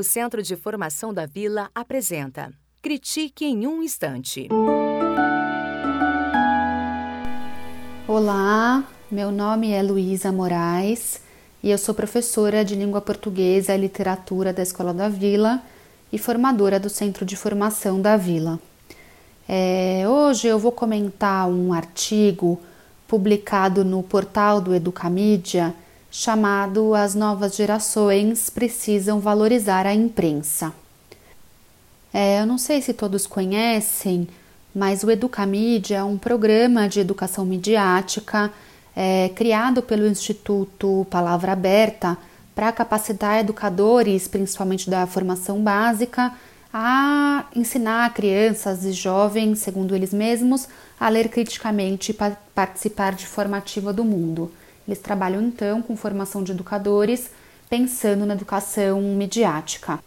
O Centro de Formação da Vila apresenta Critique em um Instante. Olá, meu nome é Luísa Moraes e eu sou professora de língua portuguesa e literatura da Escola da Vila e formadora do Centro de Formação da Vila. É, hoje eu vou comentar um artigo publicado no portal do Educamídia chamado As Novas Gerações Precisam Valorizar a Imprensa. É, eu não sei se todos conhecem, mas o Educamídia é um programa de educação midiática é, criado pelo Instituto Palavra Aberta para capacitar educadores, principalmente da formação básica, a ensinar crianças e jovens, segundo eles mesmos, a ler criticamente e participar de forma ativa do mundo. Eles trabalham então com formação de educadores, pensando na educação midiática.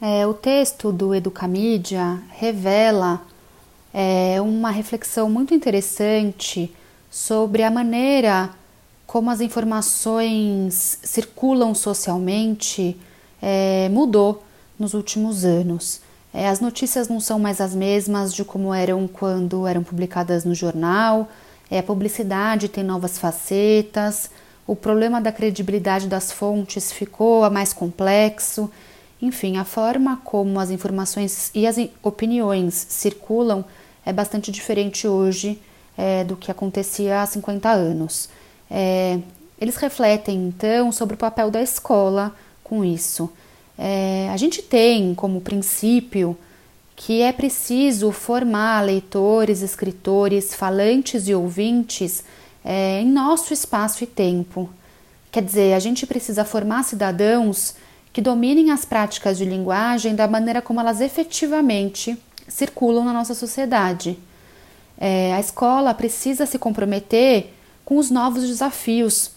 É, o texto do Educamídia revela é, uma reflexão muito interessante sobre a maneira como as informações circulam socialmente é, mudou nos últimos anos. É, as notícias não são mais as mesmas de como eram quando eram publicadas no jornal, é, a publicidade tem novas facetas, o problema da credibilidade das fontes ficou mais complexo. Enfim, a forma como as informações e as opiniões circulam é bastante diferente hoje é, do que acontecia há 50 anos. É, eles refletem então sobre o papel da escola com isso. É, a gente tem como princípio que é preciso formar leitores, escritores, falantes e ouvintes é, em nosso espaço e tempo. Quer dizer, a gente precisa formar cidadãos que dominem as práticas de linguagem da maneira como elas efetivamente circulam na nossa sociedade. É, a escola precisa se comprometer com os novos desafios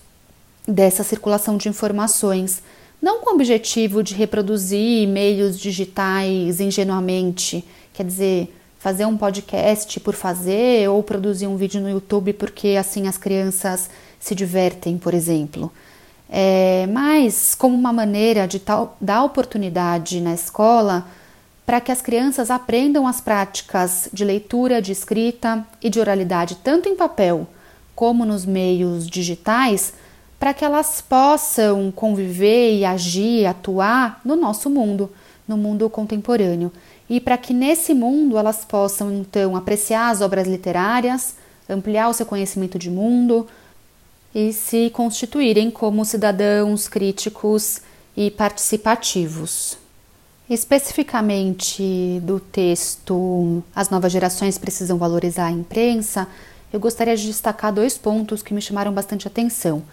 dessa circulação de informações não com o objetivo de reproduzir meios digitais ingenuamente, quer dizer, fazer um podcast por fazer ou produzir um vídeo no YouTube porque assim as crianças se divertem, por exemplo. É, mas como uma maneira de tal, dar oportunidade na escola para que as crianças aprendam as práticas de leitura, de escrita e de oralidade, tanto em papel como nos meios digitais para que elas possam conviver e agir, atuar no nosso mundo, no mundo contemporâneo. E para que nesse mundo elas possam então apreciar as obras literárias, ampliar o seu conhecimento de mundo e se constituírem como cidadãos críticos e participativos. Especificamente do texto As novas gerações precisam valorizar a imprensa, eu gostaria de destacar dois pontos que me chamaram bastante atenção.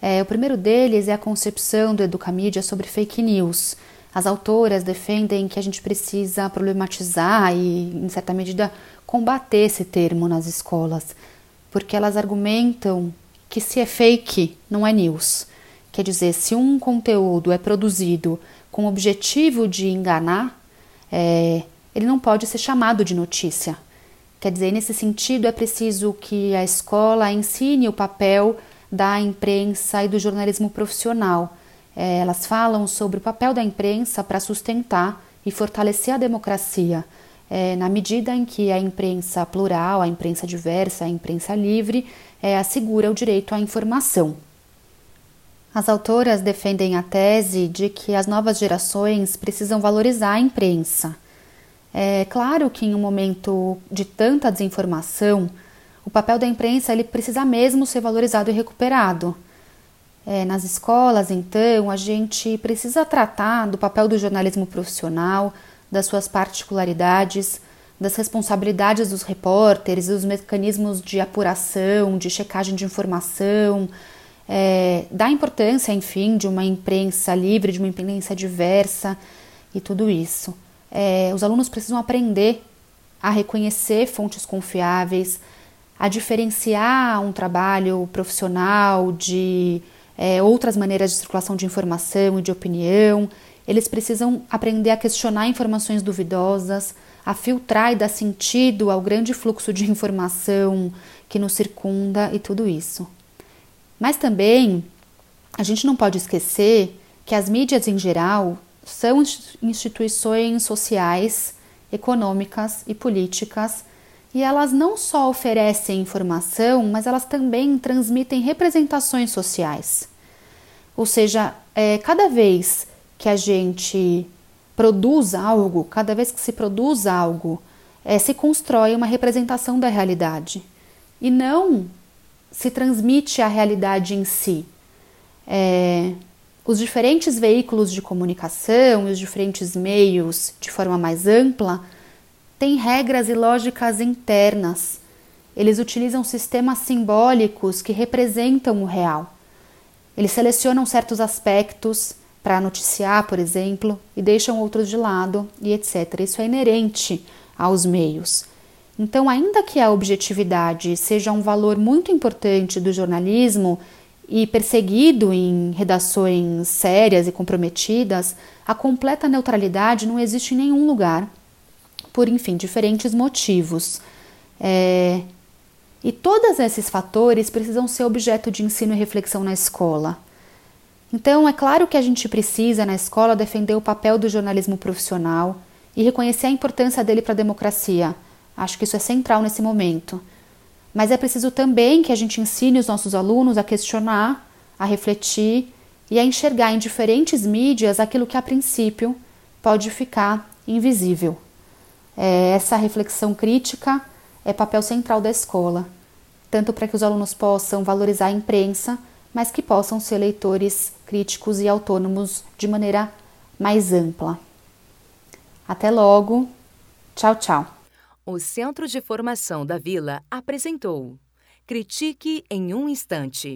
É, o primeiro deles é a concepção do Educamídia sobre fake news. As autoras defendem que a gente precisa problematizar e, em certa medida, combater esse termo nas escolas, porque elas argumentam que se é fake, não é news. Quer dizer, se um conteúdo é produzido com o objetivo de enganar, é, ele não pode ser chamado de notícia. Quer dizer, nesse sentido, é preciso que a escola ensine o papel da imprensa e do jornalismo profissional. É, elas falam sobre o papel da imprensa para sustentar e fortalecer a democracia, é, na medida em que a imprensa plural, a imprensa diversa, a imprensa livre é, assegura o direito à informação. As autoras defendem a tese de que as novas gerações precisam valorizar a imprensa. É claro que em um momento de tanta desinformação, o papel da imprensa ele precisa mesmo ser valorizado e recuperado. É, nas escolas, então, a gente precisa tratar do papel do jornalismo profissional, das suas particularidades, das responsabilidades dos repórteres, dos mecanismos de apuração, de checagem de informação, é, da importância, enfim, de uma imprensa livre, de uma imprensa diversa e tudo isso. É, os alunos precisam aprender a reconhecer fontes confiáveis, a diferenciar um trabalho profissional de é, outras maneiras de circulação de informação e de opinião. Eles precisam aprender a questionar informações duvidosas, a filtrar e dar sentido ao grande fluxo de informação que nos circunda e tudo isso. Mas também a gente não pode esquecer que as mídias em geral são instituições sociais, econômicas e políticas, e elas não só oferecem informação, mas elas também transmitem representações sociais. Ou seja, é, cada vez que a gente produz algo, cada vez que se produz algo, é, se constrói uma representação da realidade e não se transmite a realidade em si. É, os diferentes veículos de comunicação e os diferentes meios, de forma mais ampla, têm regras e lógicas internas. Eles utilizam sistemas simbólicos que representam o real. Eles selecionam certos aspectos para noticiar, por exemplo, e deixam outros de lado, e etc. Isso é inerente aos meios. Então, ainda que a objetividade seja um valor muito importante do jornalismo e perseguido em redações sérias e comprometidas, a completa neutralidade não existe em nenhum lugar, por, enfim, diferentes motivos. É... E todos esses fatores precisam ser objeto de ensino e reflexão na escola. Então, é claro que a gente precisa, na escola, defender o papel do jornalismo profissional e reconhecer a importância dele para a democracia Acho que isso é central nesse momento. Mas é preciso também que a gente ensine os nossos alunos a questionar, a refletir e a enxergar em diferentes mídias aquilo que a princípio pode ficar invisível. É, essa reflexão crítica é papel central da escola, tanto para que os alunos possam valorizar a imprensa, mas que possam ser leitores críticos e autônomos de maneira mais ampla. Até logo. Tchau, tchau. O Centro de Formação da Vila apresentou Critique em um Instante.